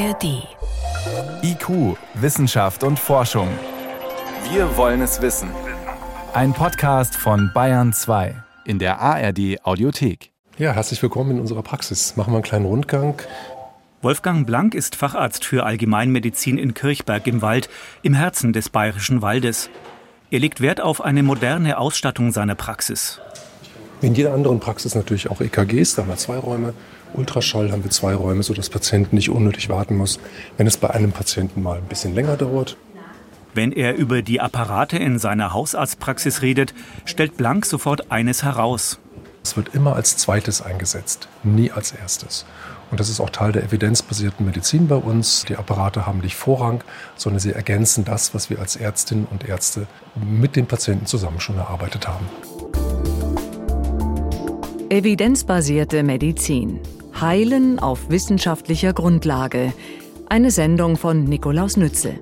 ARD. IQ, Wissenschaft und Forschung. Wir wollen es wissen. Ein Podcast von Bayern 2 in der ARD Audiothek. Ja, herzlich willkommen in unserer Praxis. Machen wir einen kleinen Rundgang. Wolfgang Blank ist Facharzt für Allgemeinmedizin in Kirchberg im Wald, im Herzen des bayerischen Waldes. Er legt Wert auf eine moderne Ausstattung seiner Praxis. In jeder anderen Praxis natürlich auch EKGs, da haben wir zwei Räume. Ultraschall haben wir zwei Räume, sodass Patienten nicht unnötig warten muss, wenn es bei einem Patienten mal ein bisschen länger dauert. Wenn er über die Apparate in seiner Hausarztpraxis redet, stellt Blank sofort eines heraus. Es wird immer als zweites eingesetzt, nie als erstes. Und das ist auch Teil der evidenzbasierten Medizin bei uns. Die Apparate haben nicht Vorrang, sondern sie ergänzen das, was wir als Ärztinnen und Ärzte mit den Patienten zusammen schon erarbeitet haben. Evidenzbasierte Medizin. Heilen auf wissenschaftlicher Grundlage. Eine Sendung von Nikolaus Nützel.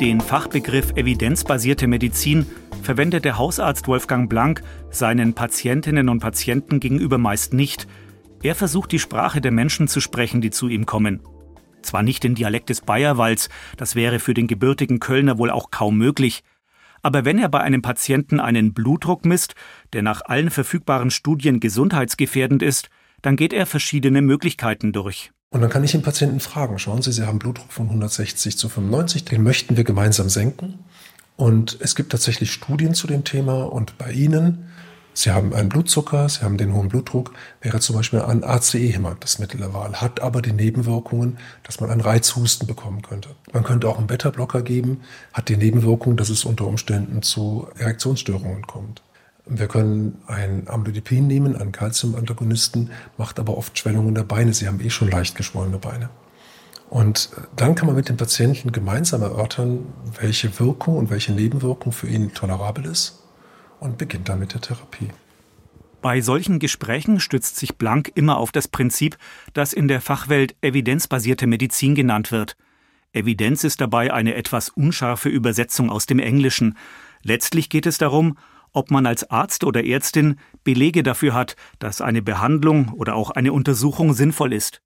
Den Fachbegriff evidenzbasierte Medizin verwendet der Hausarzt Wolfgang Blank seinen Patientinnen und Patienten gegenüber meist nicht. Er versucht die Sprache der Menschen zu sprechen, die zu ihm kommen. Zwar nicht den Dialekt des Bayerwalds, das wäre für den gebürtigen Kölner wohl auch kaum möglich, aber wenn er bei einem Patienten einen Blutdruck misst, der nach allen verfügbaren Studien gesundheitsgefährdend ist, dann geht er verschiedene Möglichkeiten durch. Und dann kann ich den Patienten fragen, schauen Sie, Sie haben Blutdruck von 160 zu 95, den möchten wir gemeinsam senken. Und es gibt tatsächlich Studien zu dem Thema und bei Ihnen, Sie haben einen Blutzucker, Sie haben den hohen Blutdruck, wäre zum Beispiel ein ACE-Hämmer das Mittel der Wahl, hat aber die Nebenwirkungen, dass man einen Reizhusten bekommen könnte. Man könnte auch einen Beta-Blocker geben, hat die Nebenwirkung, dass es unter Umständen zu Erektionsstörungen kommt. Wir können ein Amlodipin nehmen, einen Calcium-Antagonisten, macht aber oft Schwellungen der Beine. Sie haben eh schon leicht geschwollene Beine. Und dann kann man mit dem Patienten gemeinsam erörtern, welche Wirkung und welche Nebenwirkung für ihn tolerabel ist und beginnt dann mit der Therapie. Bei solchen Gesprächen stützt sich Blank immer auf das Prinzip, das in der Fachwelt evidenzbasierte Medizin genannt wird. Evidenz ist dabei eine etwas unscharfe Übersetzung aus dem Englischen. Letztlich geht es darum, ob man als Arzt oder Ärztin Belege dafür hat, dass eine Behandlung oder auch eine Untersuchung sinnvoll ist.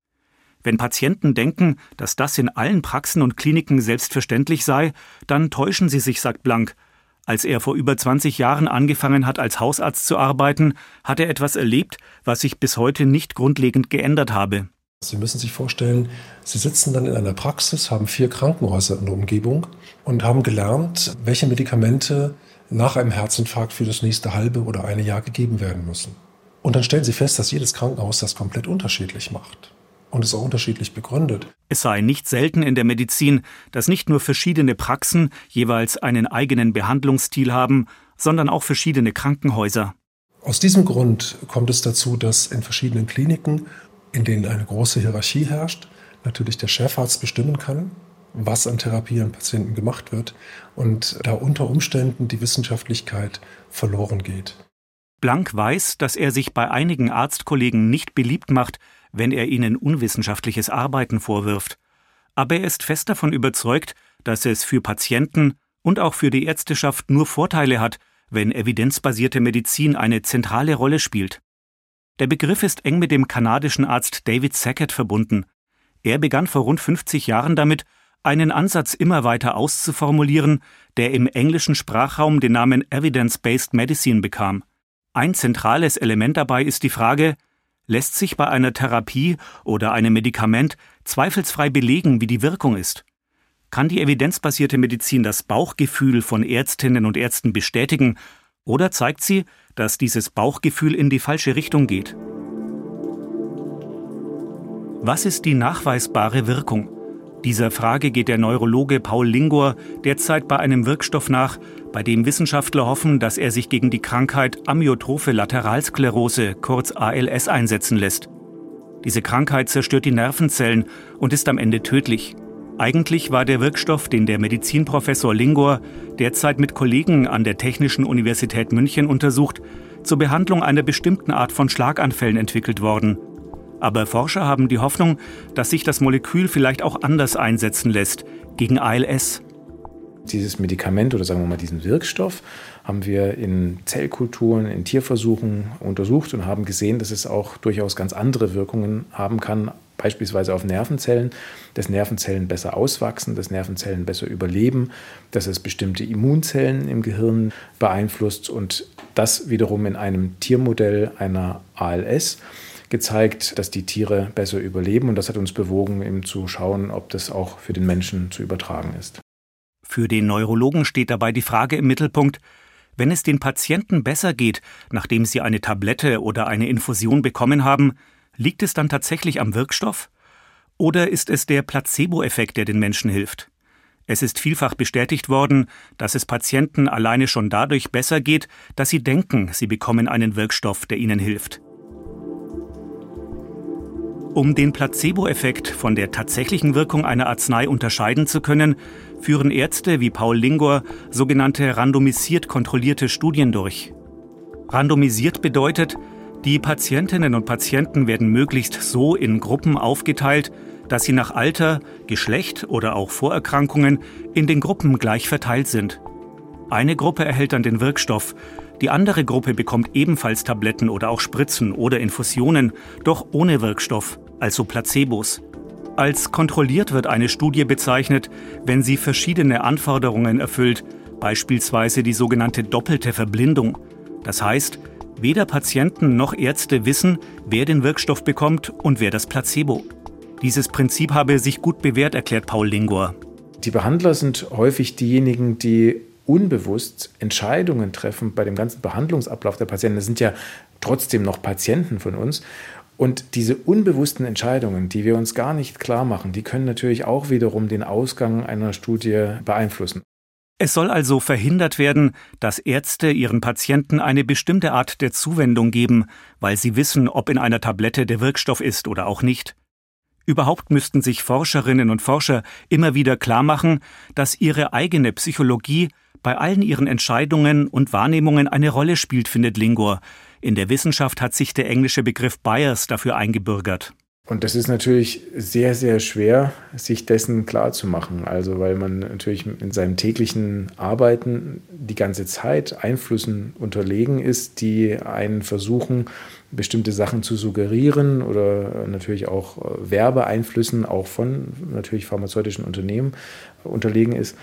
Wenn Patienten denken, dass das in allen Praxen und Kliniken selbstverständlich sei, dann täuschen sie sich, sagt Blank. Als er vor über 20 Jahren angefangen hat, als Hausarzt zu arbeiten, hat er etwas erlebt, was sich bis heute nicht grundlegend geändert habe. Sie müssen sich vorstellen, Sie sitzen dann in einer Praxis, haben vier Krankenhäuser in der Umgebung und haben gelernt, welche Medikamente nach einem Herzinfarkt für das nächste halbe oder eine Jahr gegeben werden müssen. Und dann stellen Sie fest, dass jedes Krankenhaus das komplett unterschiedlich macht und es auch unterschiedlich begründet. Es sei nicht selten in der Medizin, dass nicht nur verschiedene Praxen jeweils einen eigenen Behandlungsstil haben, sondern auch verschiedene Krankenhäuser. Aus diesem Grund kommt es dazu, dass in verschiedenen Kliniken, in denen eine große Hierarchie herrscht, natürlich der Chefarzt bestimmen kann, was an Therapie an Patienten gemacht wird und da unter Umständen die Wissenschaftlichkeit verloren geht. Blank weiß, dass er sich bei einigen Arztkollegen nicht beliebt macht, wenn er ihnen unwissenschaftliches Arbeiten vorwirft. Aber er ist fest davon überzeugt, dass es für Patienten und auch für die Ärzteschaft nur Vorteile hat, wenn evidenzbasierte Medizin eine zentrale Rolle spielt. Der Begriff ist eng mit dem kanadischen Arzt David Sackett verbunden. Er begann vor rund 50 Jahren damit, einen Ansatz immer weiter auszuformulieren, der im englischen Sprachraum den Namen Evidence-Based Medicine bekam. Ein zentrales Element dabei ist die Frage, lässt sich bei einer Therapie oder einem Medikament zweifelsfrei belegen, wie die Wirkung ist? Kann die evidenzbasierte Medizin das Bauchgefühl von Ärztinnen und Ärzten bestätigen oder zeigt sie, dass dieses Bauchgefühl in die falsche Richtung geht? Was ist die nachweisbare Wirkung? Dieser Frage geht der Neurologe Paul Lingor derzeit bei einem Wirkstoff nach, bei dem Wissenschaftler hoffen, dass er sich gegen die Krankheit Amyotrophe Lateralsklerose, kurz ALS, einsetzen lässt. Diese Krankheit zerstört die Nervenzellen und ist am Ende tödlich. Eigentlich war der Wirkstoff, den der Medizinprofessor Lingor derzeit mit Kollegen an der Technischen Universität München untersucht, zur Behandlung einer bestimmten Art von Schlaganfällen entwickelt worden – aber Forscher haben die Hoffnung, dass sich das Molekül vielleicht auch anders einsetzen lässt, gegen ALS. Dieses Medikament oder sagen wir mal diesen Wirkstoff haben wir in Zellkulturen, in Tierversuchen untersucht und haben gesehen, dass es auch durchaus ganz andere Wirkungen haben kann beispielsweise auf Nervenzellen, dass Nervenzellen besser auswachsen, dass Nervenzellen besser überleben, dass es bestimmte Immunzellen im Gehirn beeinflusst und das wiederum in einem Tiermodell einer ALS gezeigt, dass die Tiere besser überleben und das hat uns bewogen, eben zu schauen, ob das auch für den Menschen zu übertragen ist. Für den Neurologen steht dabei die Frage im Mittelpunkt, wenn es den Patienten besser geht, nachdem sie eine Tablette oder eine Infusion bekommen haben, liegt es dann tatsächlich am Wirkstoff? Oder ist es der Placebo-Effekt, der den Menschen hilft? Es ist vielfach bestätigt worden, dass es Patienten alleine schon dadurch besser geht, dass sie denken, sie bekommen einen Wirkstoff, der ihnen hilft. Um den Placebo-Effekt von der tatsächlichen Wirkung einer Arznei unterscheiden zu können, führen Ärzte wie Paul Lingor sogenannte randomisiert kontrollierte Studien durch. Randomisiert bedeutet, die Patientinnen und Patienten werden möglichst so in Gruppen aufgeteilt, dass sie nach Alter, Geschlecht oder auch Vorerkrankungen in den Gruppen gleich verteilt sind. Eine Gruppe erhält dann den Wirkstoff, die andere Gruppe bekommt ebenfalls Tabletten oder auch Spritzen oder Infusionen, doch ohne Wirkstoff, also Placebos. Als kontrolliert wird eine Studie bezeichnet, wenn sie verschiedene Anforderungen erfüllt, beispielsweise die sogenannte doppelte Verblindung. Das heißt, weder Patienten noch Ärzte wissen, wer den Wirkstoff bekommt und wer das Placebo. Dieses Prinzip habe sich gut bewährt, erklärt Paul Lingor. Die Behandler sind häufig diejenigen, die unbewusst Entscheidungen treffen bei dem ganzen Behandlungsablauf der Patienten. Das sind ja trotzdem noch Patienten von uns. Und diese unbewussten Entscheidungen, die wir uns gar nicht klar machen, die können natürlich auch wiederum den Ausgang einer Studie beeinflussen. Es soll also verhindert werden, dass Ärzte ihren Patienten eine bestimmte Art der Zuwendung geben, weil sie wissen, ob in einer Tablette der Wirkstoff ist oder auch nicht. Überhaupt müssten sich Forscherinnen und Forscher immer wieder klar machen, dass ihre eigene Psychologie bei allen ihren Entscheidungen und Wahrnehmungen eine Rolle spielt, findet Lingor. In der Wissenschaft hat sich der englische Begriff Bias dafür eingebürgert. Und das ist natürlich sehr, sehr schwer, sich dessen klar zu machen. Also, weil man natürlich in seinem täglichen Arbeiten die ganze Zeit Einflüssen unterlegen ist, die einen versuchen, bestimmte Sachen zu suggerieren oder natürlich auch äh, Werbeeinflüssen auch von natürlich pharmazeutischen Unternehmen unterlegen ist.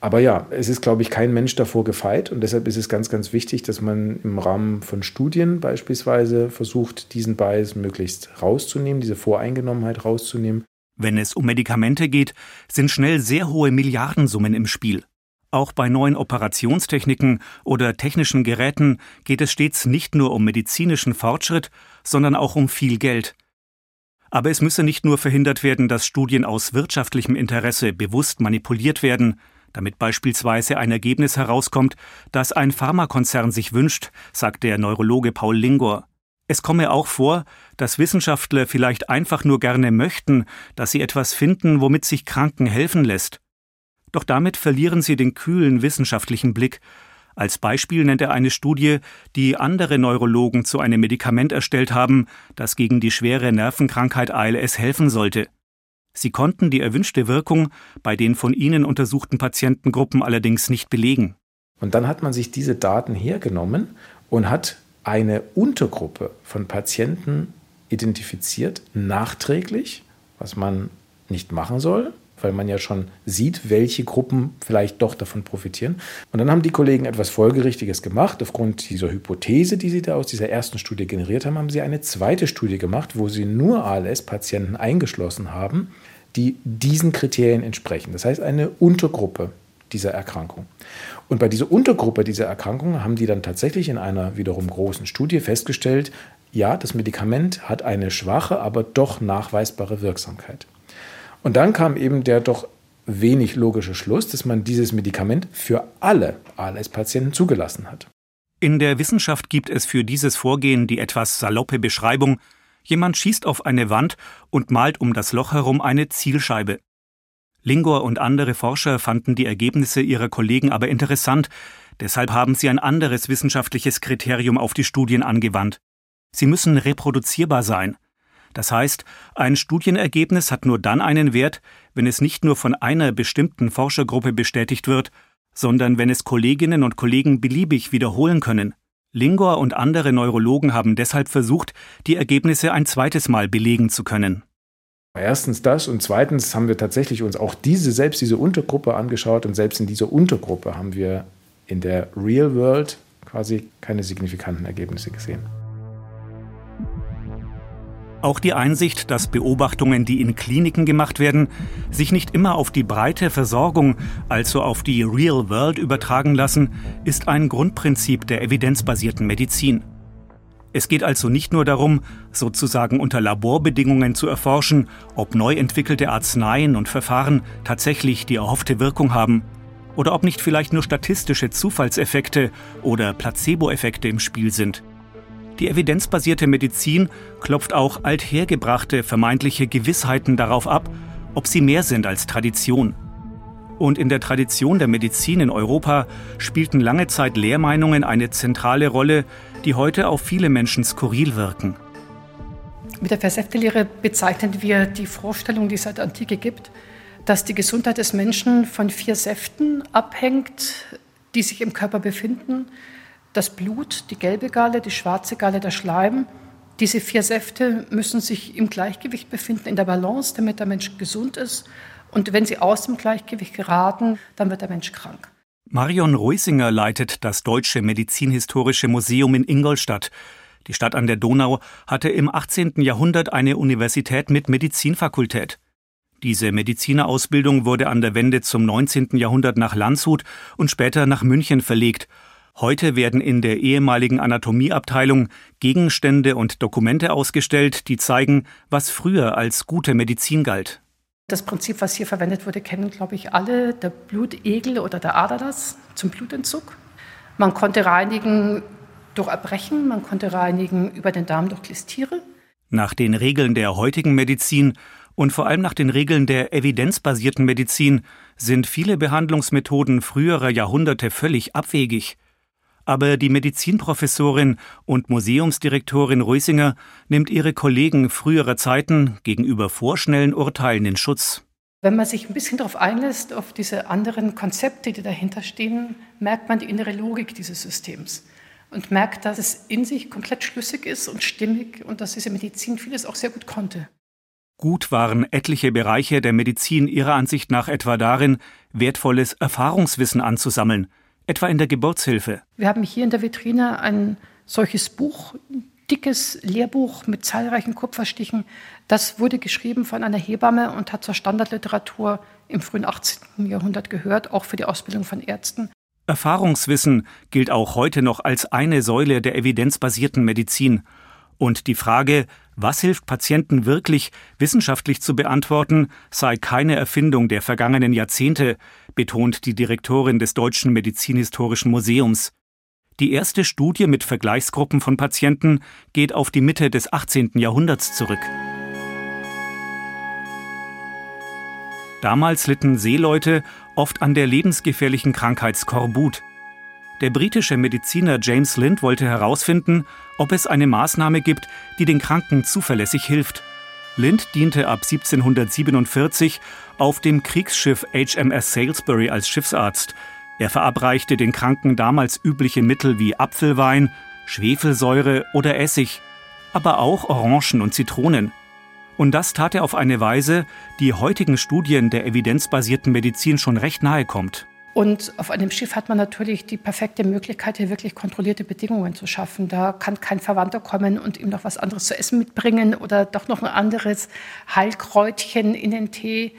Aber ja, es ist, glaube ich, kein Mensch davor gefeit und deshalb ist es ganz, ganz wichtig, dass man im Rahmen von Studien beispielsweise versucht, diesen Bias möglichst rauszunehmen, diese Voreingenommenheit rauszunehmen. Wenn es um Medikamente geht, sind schnell sehr hohe Milliardensummen im Spiel. Auch bei neuen Operationstechniken oder technischen Geräten geht es stets nicht nur um medizinischen Fortschritt, sondern auch um viel Geld. Aber es müsse nicht nur verhindert werden, dass Studien aus wirtschaftlichem Interesse bewusst manipuliert werden, damit beispielsweise ein Ergebnis herauskommt, das ein Pharmakonzern sich wünscht, sagt der Neurologe Paul Lingor. Es komme auch vor, dass Wissenschaftler vielleicht einfach nur gerne möchten, dass sie etwas finden, womit sich Kranken helfen lässt. Doch damit verlieren sie den kühlen wissenschaftlichen Blick. Als Beispiel nennt er eine Studie, die andere Neurologen zu einem Medikament erstellt haben, das gegen die schwere Nervenkrankheit ALS helfen sollte. Sie konnten die erwünschte Wirkung bei den von ihnen untersuchten Patientengruppen allerdings nicht belegen. Und dann hat man sich diese Daten hergenommen und hat eine Untergruppe von Patienten identifiziert, nachträglich, was man nicht machen soll, weil man ja schon sieht, welche Gruppen vielleicht doch davon profitieren. Und dann haben die Kollegen etwas Folgerichtiges gemacht. Aufgrund dieser Hypothese, die sie da aus dieser ersten Studie generiert haben, haben sie eine zweite Studie gemacht, wo sie nur ALS-Patienten eingeschlossen haben, die diesen Kriterien entsprechen. Das heißt, eine Untergruppe dieser Erkrankung. Und bei dieser Untergruppe dieser Erkrankung haben die dann tatsächlich in einer wiederum großen Studie festgestellt, ja, das Medikament hat eine schwache, aber doch nachweisbare Wirksamkeit. Und dann kam eben der doch wenig logische Schluss, dass man dieses Medikament für alle ALS-Patienten zugelassen hat. In der Wissenschaft gibt es für dieses Vorgehen die etwas saloppe Beschreibung, jemand schießt auf eine Wand und malt um das Loch herum eine Zielscheibe. Lingor und andere Forscher fanden die Ergebnisse ihrer Kollegen aber interessant, deshalb haben sie ein anderes wissenschaftliches Kriterium auf die Studien angewandt. Sie müssen reproduzierbar sein. Das heißt, ein Studienergebnis hat nur dann einen Wert, wenn es nicht nur von einer bestimmten Forschergruppe bestätigt wird, sondern wenn es Kolleginnen und Kollegen beliebig wiederholen können. Lingor und andere Neurologen haben deshalb versucht, die Ergebnisse ein zweites Mal belegen zu können. Erstens das und zweitens haben wir tatsächlich uns auch diese, selbst diese Untergruppe angeschaut und selbst in dieser Untergruppe haben wir in der Real World quasi keine signifikanten Ergebnisse gesehen. Auch die Einsicht, dass Beobachtungen, die in Kliniken gemacht werden, sich nicht immer auf die breite Versorgung, also auf die Real World übertragen lassen, ist ein Grundprinzip der evidenzbasierten Medizin. Es geht also nicht nur darum, sozusagen unter Laborbedingungen zu erforschen, ob neu entwickelte Arzneien und Verfahren tatsächlich die erhoffte Wirkung haben oder ob nicht vielleicht nur statistische Zufallseffekte oder Placebo-Effekte im Spiel sind. Die evidenzbasierte Medizin klopft auch althergebrachte vermeintliche Gewissheiten darauf ab, ob sie mehr sind als Tradition. Und in der Tradition der Medizin in Europa spielten lange Zeit Lehrmeinungen eine zentrale Rolle, die heute auf viele Menschen skurril wirken. Mit der Versäftelehre bezeichnen wir die Vorstellung, die es seit Antike gibt, dass die Gesundheit des Menschen von vier Säften abhängt, die sich im Körper befinden. Das Blut, die gelbe Galle, die schwarze Galle, der Schleim. Diese vier Säfte müssen sich im Gleichgewicht befinden, in der Balance, damit der Mensch gesund ist. Und wenn sie aus dem Gleichgewicht geraten, dann wird der Mensch krank. Marion Reusinger leitet das Deutsche Medizinhistorische Museum in Ingolstadt. Die Stadt an der Donau hatte im 18. Jahrhundert eine Universität mit Medizinfakultät. Diese Medizinerausbildung wurde an der Wende zum 19. Jahrhundert nach Landshut und später nach München verlegt. Heute werden in der ehemaligen Anatomieabteilung Gegenstände und Dokumente ausgestellt, die zeigen, was früher als gute Medizin galt. Das Prinzip, was hier verwendet wurde, kennen, glaube ich, alle. Der Blutegel oder der Aderlass zum Blutentzug. Man konnte reinigen durch Erbrechen, man konnte reinigen über den Darm durch Klistiere. Nach den Regeln der heutigen Medizin und vor allem nach den Regeln der evidenzbasierten Medizin sind viele Behandlungsmethoden früherer Jahrhunderte völlig abwegig. Aber die Medizinprofessorin und Museumsdirektorin Rösinger nimmt ihre Kollegen früherer Zeiten gegenüber vorschnellen Urteilen in Schutz. Wenn man sich ein bisschen darauf einlässt, auf diese anderen Konzepte, die dahinter stehen, merkt man die innere Logik dieses Systems und merkt, dass es in sich komplett schlüssig ist und stimmig und dass diese Medizin vieles auch sehr gut konnte. Gut waren etliche Bereiche der Medizin ihrer Ansicht nach etwa darin, wertvolles Erfahrungswissen anzusammeln – etwa in der Geburtshilfe. Wir haben hier in der Vitrine ein solches Buch, dickes Lehrbuch mit zahlreichen Kupferstichen. Das wurde geschrieben von einer Hebamme und hat zur Standardliteratur im frühen 18. Jahrhundert gehört, auch für die Ausbildung von Ärzten. Erfahrungswissen gilt auch heute noch als eine Säule der evidenzbasierten Medizin. Und die Frage, was hilft Patienten wirklich, wissenschaftlich zu beantworten, sei keine Erfindung der vergangenen Jahrzehnte, betont die Direktorin des Deutschen Medizinhistorischen Museums. Die erste Studie mit Vergleichsgruppen von Patienten geht auf die Mitte des 18. Jahrhunderts zurück. Damals litten Seeleute oft an der lebensgefährlichen Krankheit Skorbut. Der britische Mediziner James Lind wollte herausfinden, ob es eine Maßnahme gibt, die den Kranken zuverlässig hilft. Lind diente ab 1747 auf dem Kriegsschiff HMS Salisbury als Schiffsarzt. Er verabreichte den Kranken damals übliche Mittel wie Apfelwein, Schwefelsäure oder Essig, aber auch Orangen und Zitronen. Und das tat er auf eine Weise, die heutigen Studien der evidenzbasierten Medizin schon recht nahe kommt. Und auf einem Schiff hat man natürlich die perfekte Möglichkeit, hier wirklich kontrollierte Bedingungen zu schaffen. Da kann kein Verwandter kommen und ihm noch was anderes zu essen mitbringen oder doch noch ein anderes Heilkräutchen in den Tee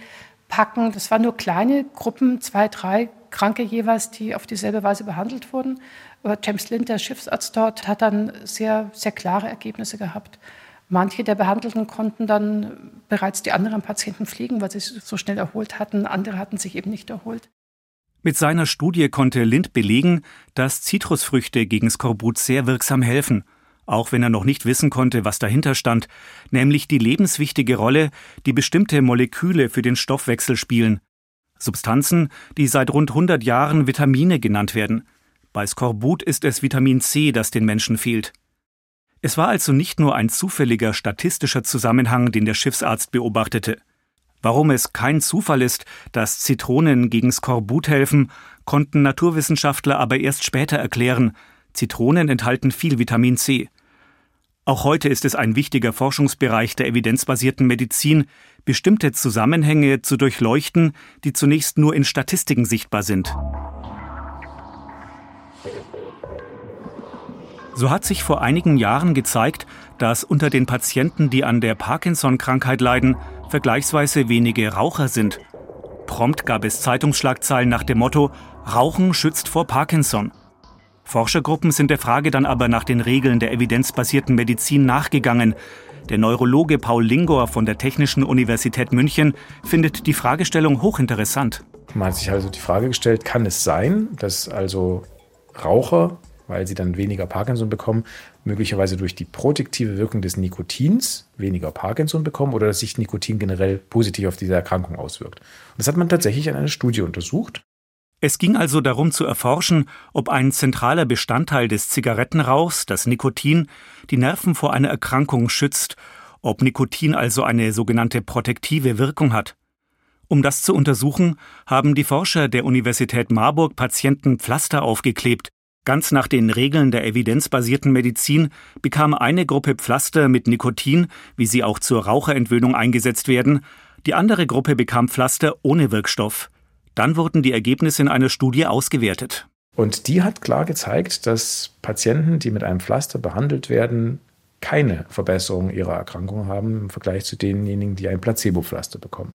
packen. Das waren nur kleine Gruppen, zwei, drei Kranke jeweils, die auf dieselbe Weise behandelt wurden. Aber James Lind, der Schiffsarzt dort, hat dann sehr, sehr klare Ergebnisse gehabt. Manche der Behandelten konnten dann bereits die anderen Patienten pflegen, weil sie sich so schnell erholt hatten. Andere hatten sich eben nicht erholt. Mit seiner Studie konnte Lind belegen, dass Zitrusfrüchte gegen Skorbut sehr wirksam helfen, auch wenn er noch nicht wissen konnte, was dahinter stand, nämlich die lebenswichtige Rolle, die bestimmte Moleküle für den Stoffwechsel spielen. Substanzen, die seit rund 100 Jahren Vitamine genannt werden. Bei Skorbut ist es Vitamin C, das den Menschen fehlt. Es war also nicht nur ein zufälliger statistischer Zusammenhang, den der Schiffsarzt beobachtete. Warum es kein Zufall ist, dass Zitronen gegen Skorbut helfen, konnten Naturwissenschaftler aber erst später erklären. Zitronen enthalten viel Vitamin C. Auch heute ist es ein wichtiger Forschungsbereich der evidenzbasierten Medizin, bestimmte Zusammenhänge zu durchleuchten, die zunächst nur in Statistiken sichtbar sind. So hat sich vor einigen Jahren gezeigt, dass unter den Patienten, die an der Parkinson-Krankheit leiden, vergleichsweise wenige Raucher sind. Prompt gab es Zeitungsschlagzeilen nach dem Motto Rauchen schützt vor Parkinson. Forschergruppen sind der Frage dann aber nach den Regeln der evidenzbasierten Medizin nachgegangen. Der Neurologe Paul Lingor von der Technischen Universität München findet die Fragestellung hochinteressant. Man hat sich also die Frage gestellt, kann es sein, dass also Raucher, weil sie dann weniger Parkinson bekommen, möglicherweise durch die protektive Wirkung des Nikotins weniger Parkinson bekommen oder dass sich Nikotin generell positiv auf diese Erkrankung auswirkt. Das hat man tatsächlich in einer Studie untersucht. Es ging also darum zu erforschen, ob ein zentraler Bestandteil des Zigarettenrauchs, das Nikotin, die Nerven vor einer Erkrankung schützt, ob Nikotin also eine sogenannte protektive Wirkung hat. Um das zu untersuchen, haben die Forscher der Universität Marburg Patienten Pflaster aufgeklebt. Ganz nach den Regeln der evidenzbasierten Medizin bekam eine Gruppe Pflaster mit Nikotin, wie sie auch zur Raucherentwöhnung eingesetzt werden, die andere Gruppe bekam Pflaster ohne Wirkstoff. Dann wurden die Ergebnisse in einer Studie ausgewertet. Und die hat klar gezeigt, dass Patienten, die mit einem Pflaster behandelt werden, keine Verbesserung ihrer Erkrankung haben im Vergleich zu denjenigen, die ein Placebo-Pflaster bekommen.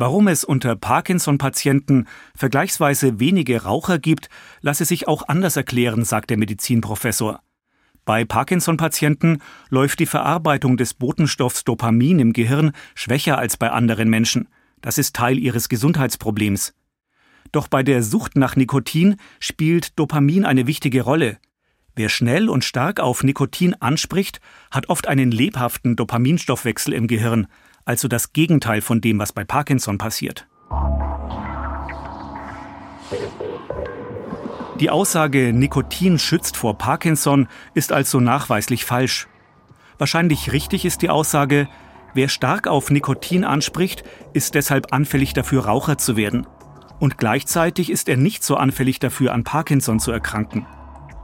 Warum es unter Parkinson-Patienten vergleichsweise wenige Raucher gibt, lasse sich auch anders erklären, sagt der Medizinprofessor. Bei Parkinson-Patienten läuft die Verarbeitung des Botenstoffs Dopamin im Gehirn schwächer als bei anderen Menschen. Das ist Teil ihres Gesundheitsproblems. Doch bei der Sucht nach Nikotin spielt Dopamin eine wichtige Rolle. Wer schnell und stark auf Nikotin anspricht, hat oft einen lebhaften Dopaminstoffwechsel im Gehirn, also das Gegenteil von dem, was bei Parkinson passiert. Die Aussage, Nikotin schützt vor Parkinson, ist also nachweislich falsch. Wahrscheinlich richtig ist die Aussage, wer stark auf Nikotin anspricht, ist deshalb anfällig dafür, Raucher zu werden und gleichzeitig ist er nicht so anfällig dafür, an Parkinson zu erkranken.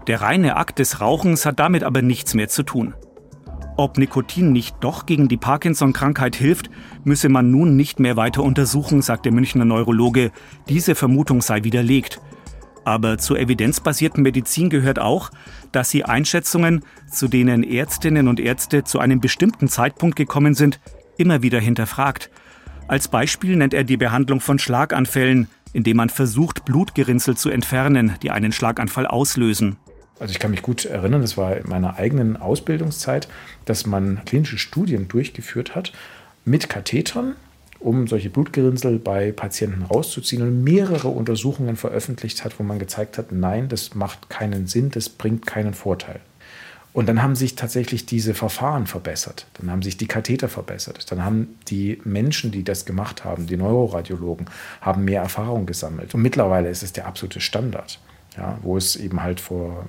Der reine Akt des Rauchens hat damit aber nichts mehr zu tun. Ob Nikotin nicht doch gegen die Parkinson-Krankheit hilft, müsse man nun nicht mehr weiter untersuchen, sagt der Münchner Neurologe. Diese Vermutung sei widerlegt. Aber zur evidenzbasierten Medizin gehört auch, dass sie Einschätzungen, zu denen Ärztinnen und Ärzte zu einem bestimmten Zeitpunkt gekommen sind, immer wieder hinterfragt. Als Beispiel nennt er die Behandlung von Schlaganfällen, indem man versucht, Blutgerinnsel zu entfernen, die einen Schlaganfall auslösen. Also ich kann mich gut erinnern, das war in meiner eigenen Ausbildungszeit, dass man klinische Studien durchgeführt hat mit Kathetern, um solche Blutgerinnsel bei Patienten rauszuziehen und mehrere Untersuchungen veröffentlicht hat, wo man gezeigt hat, nein, das macht keinen Sinn, das bringt keinen Vorteil. Und dann haben sich tatsächlich diese Verfahren verbessert. Dann haben sich die Katheter verbessert. Dann haben die Menschen, die das gemacht haben, die Neuroradiologen, haben mehr Erfahrung gesammelt. Und mittlerweile ist es der absolute Standard, ja, wo es eben halt vor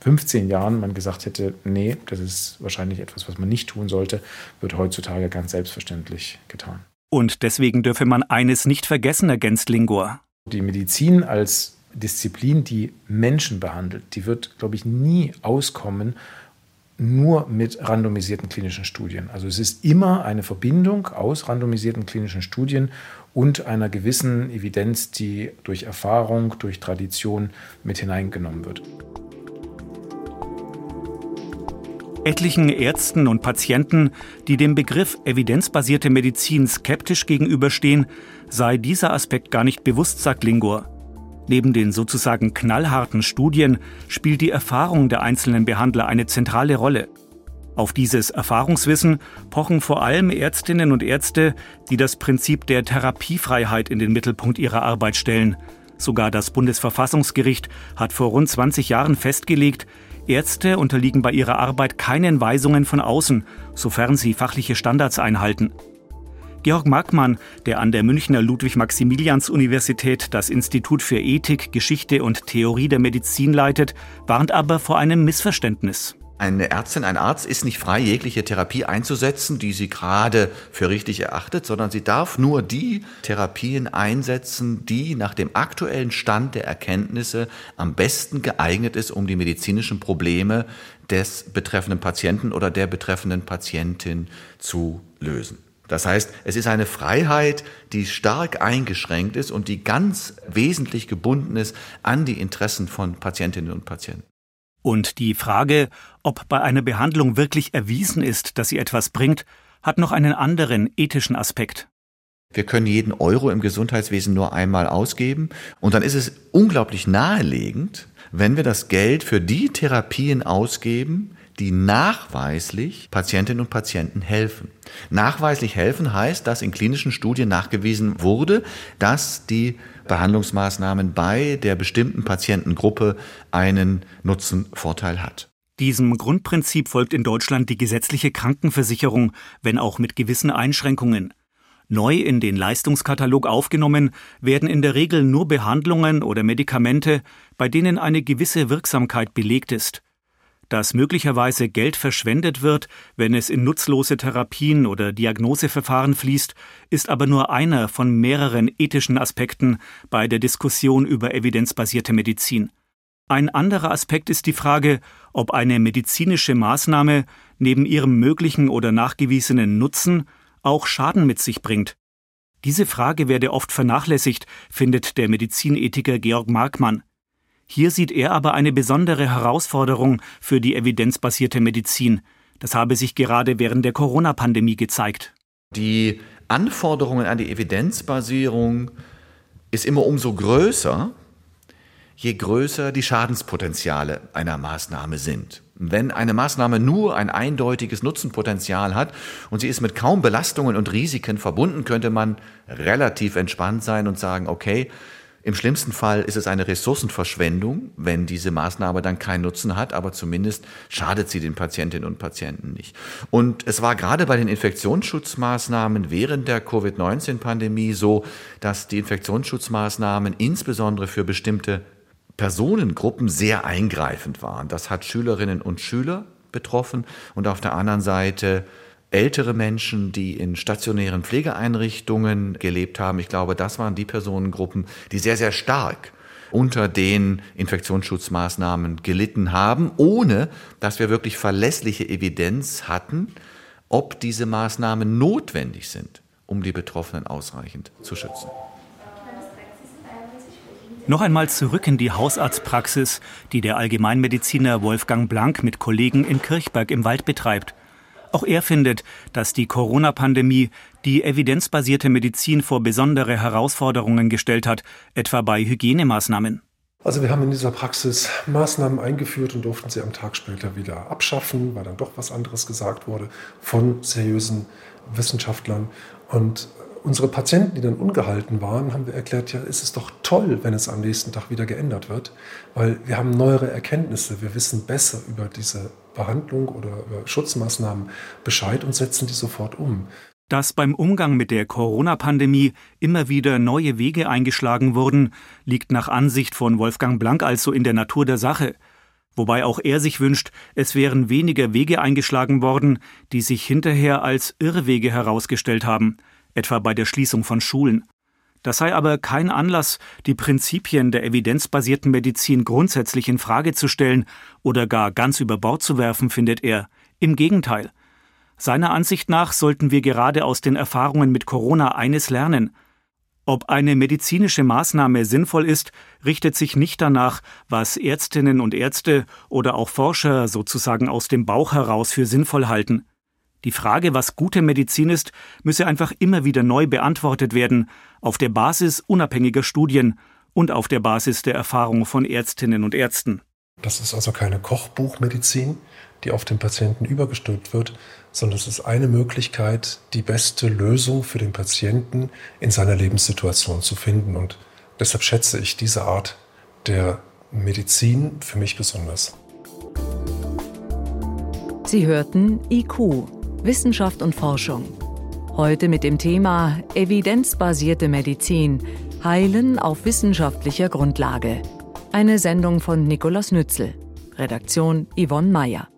15 Jahren man gesagt hätte, nee, das ist wahrscheinlich etwas, was man nicht tun sollte, wird heutzutage ganz selbstverständlich getan. Und deswegen dürfe man eines nicht vergessen, ergänzt Lingor. Die Medizin als Disziplin, die Menschen behandelt, die wird, glaube ich, nie auskommen nur mit randomisierten klinischen Studien. Also es ist immer eine Verbindung aus randomisierten klinischen Studien und einer gewissen Evidenz, die durch Erfahrung, durch Tradition mit hineingenommen wird. Etlichen Ärzten und Patienten, die dem Begriff evidenzbasierte Medizin skeptisch gegenüberstehen, sei dieser Aspekt gar nicht bewusst, sagt Lingor. Neben den sozusagen knallharten Studien spielt die Erfahrung der einzelnen Behandler eine zentrale Rolle. Auf dieses Erfahrungswissen pochen vor allem Ärztinnen und Ärzte, die das Prinzip der Therapiefreiheit in den Mittelpunkt ihrer Arbeit stellen. Sogar das Bundesverfassungsgericht hat vor rund 20 Jahren festgelegt, Ärzte unterliegen bei ihrer Arbeit keinen Weisungen von außen, sofern sie fachliche Standards einhalten. Georg Markmann, der an der Münchner Ludwig-Maximilians-Universität das Institut für Ethik, Geschichte und Theorie der Medizin leitet, warnt aber vor einem Missverständnis. Eine Ärztin, ein Arzt ist nicht frei, jegliche Therapie einzusetzen, die sie gerade für richtig erachtet, sondern sie darf nur die Therapien einsetzen, die nach dem aktuellen Stand der Erkenntnisse am besten geeignet ist, um die medizinischen Probleme des betreffenden Patienten oder der betreffenden Patientin zu lösen. Das heißt, es ist eine Freiheit, die stark eingeschränkt ist und die ganz wesentlich gebunden ist an die Interessen von Patientinnen und Patienten. Und die Frage, ob bei einer Behandlung wirklich erwiesen ist, dass sie etwas bringt, hat noch einen anderen ethischen Aspekt. Wir können jeden Euro im Gesundheitswesen nur einmal ausgeben und dann ist es unglaublich nahelegend, wenn wir das Geld für die Therapien ausgeben, die nachweislich Patientinnen und Patienten helfen. Nachweislich helfen heißt, dass in klinischen Studien nachgewiesen wurde, dass die Behandlungsmaßnahmen bei der bestimmten Patientengruppe einen Nutzenvorteil hat. Diesem Grundprinzip folgt in Deutschland die gesetzliche Krankenversicherung, wenn auch mit gewissen Einschränkungen. Neu in den Leistungskatalog aufgenommen werden in der Regel nur Behandlungen oder Medikamente, bei denen eine gewisse Wirksamkeit belegt ist dass möglicherweise Geld verschwendet wird, wenn es in nutzlose Therapien oder Diagnoseverfahren fließt, ist aber nur einer von mehreren ethischen Aspekten bei der Diskussion über evidenzbasierte Medizin. Ein anderer Aspekt ist die Frage, ob eine medizinische Maßnahme neben ihrem möglichen oder nachgewiesenen Nutzen auch Schaden mit sich bringt. Diese Frage werde oft vernachlässigt, findet der Medizinethiker Georg Markmann. Hier sieht er aber eine besondere Herausforderung für die evidenzbasierte Medizin. Das habe sich gerade während der Corona-Pandemie gezeigt. Die Anforderungen an die Evidenzbasierung ist immer umso größer, je größer die Schadenspotenziale einer Maßnahme sind. Wenn eine Maßnahme nur ein eindeutiges Nutzenpotenzial hat und sie ist mit kaum Belastungen und Risiken verbunden, könnte man relativ entspannt sein und sagen, okay, im schlimmsten Fall ist es eine Ressourcenverschwendung, wenn diese Maßnahme dann keinen Nutzen hat, aber zumindest schadet sie den Patientinnen und Patienten nicht. Und es war gerade bei den Infektionsschutzmaßnahmen während der Covid-19-Pandemie so, dass die Infektionsschutzmaßnahmen insbesondere für bestimmte Personengruppen sehr eingreifend waren. Das hat Schülerinnen und Schüler betroffen und auf der anderen Seite ältere Menschen, die in stationären Pflegeeinrichtungen gelebt haben. Ich glaube, das waren die Personengruppen, die sehr, sehr stark unter den Infektionsschutzmaßnahmen gelitten haben, ohne dass wir wirklich verlässliche Evidenz hatten, ob diese Maßnahmen notwendig sind, um die Betroffenen ausreichend zu schützen. Noch einmal zurück in die Hausarztpraxis, die der Allgemeinmediziner Wolfgang Blank mit Kollegen in Kirchberg im Wald betreibt. Auch er findet, dass die Corona-Pandemie die evidenzbasierte Medizin vor besondere Herausforderungen gestellt hat, etwa bei Hygienemaßnahmen. Also wir haben in dieser Praxis Maßnahmen eingeführt und durften sie am Tag später wieder abschaffen, weil dann doch was anderes gesagt wurde von seriösen Wissenschaftlern. Und unsere Patienten, die dann ungehalten waren, haben wir erklärt, ja, ist es doch toll, wenn es am nächsten Tag wieder geändert wird, weil wir haben neuere Erkenntnisse, wir wissen besser über diese Behandlung oder Schutzmaßnahmen Bescheid und setzen die sofort um. Dass beim Umgang mit der Corona-Pandemie immer wieder neue Wege eingeschlagen wurden, liegt nach Ansicht von Wolfgang Blank also in der Natur der Sache. Wobei auch er sich wünscht, es wären weniger Wege eingeschlagen worden, die sich hinterher als Irrwege herausgestellt haben, etwa bei der Schließung von Schulen. Das sei aber kein Anlass, die Prinzipien der evidenzbasierten Medizin grundsätzlich in Frage zu stellen oder gar ganz über Bord zu werfen, findet er. Im Gegenteil. Seiner Ansicht nach sollten wir gerade aus den Erfahrungen mit Corona eines lernen. Ob eine medizinische Maßnahme sinnvoll ist, richtet sich nicht danach, was Ärztinnen und Ärzte oder auch Forscher sozusagen aus dem Bauch heraus für sinnvoll halten. Die Frage, was gute Medizin ist, müsse einfach immer wieder neu beantwortet werden, auf der Basis unabhängiger Studien und auf der Basis der Erfahrung von Ärztinnen und Ärzten. Das ist also keine Kochbuchmedizin, die auf den Patienten übergestülpt wird, sondern es ist eine Möglichkeit, die beste Lösung für den Patienten in seiner Lebenssituation zu finden. Und deshalb schätze ich diese Art der Medizin für mich besonders. Sie hörten IQ Wissenschaft und Forschung. Heute mit dem Thema Evidenzbasierte Medizin. Heilen auf wissenschaftlicher Grundlage. Eine Sendung von Nikolaus Nützel. Redaktion Yvonne Mayer.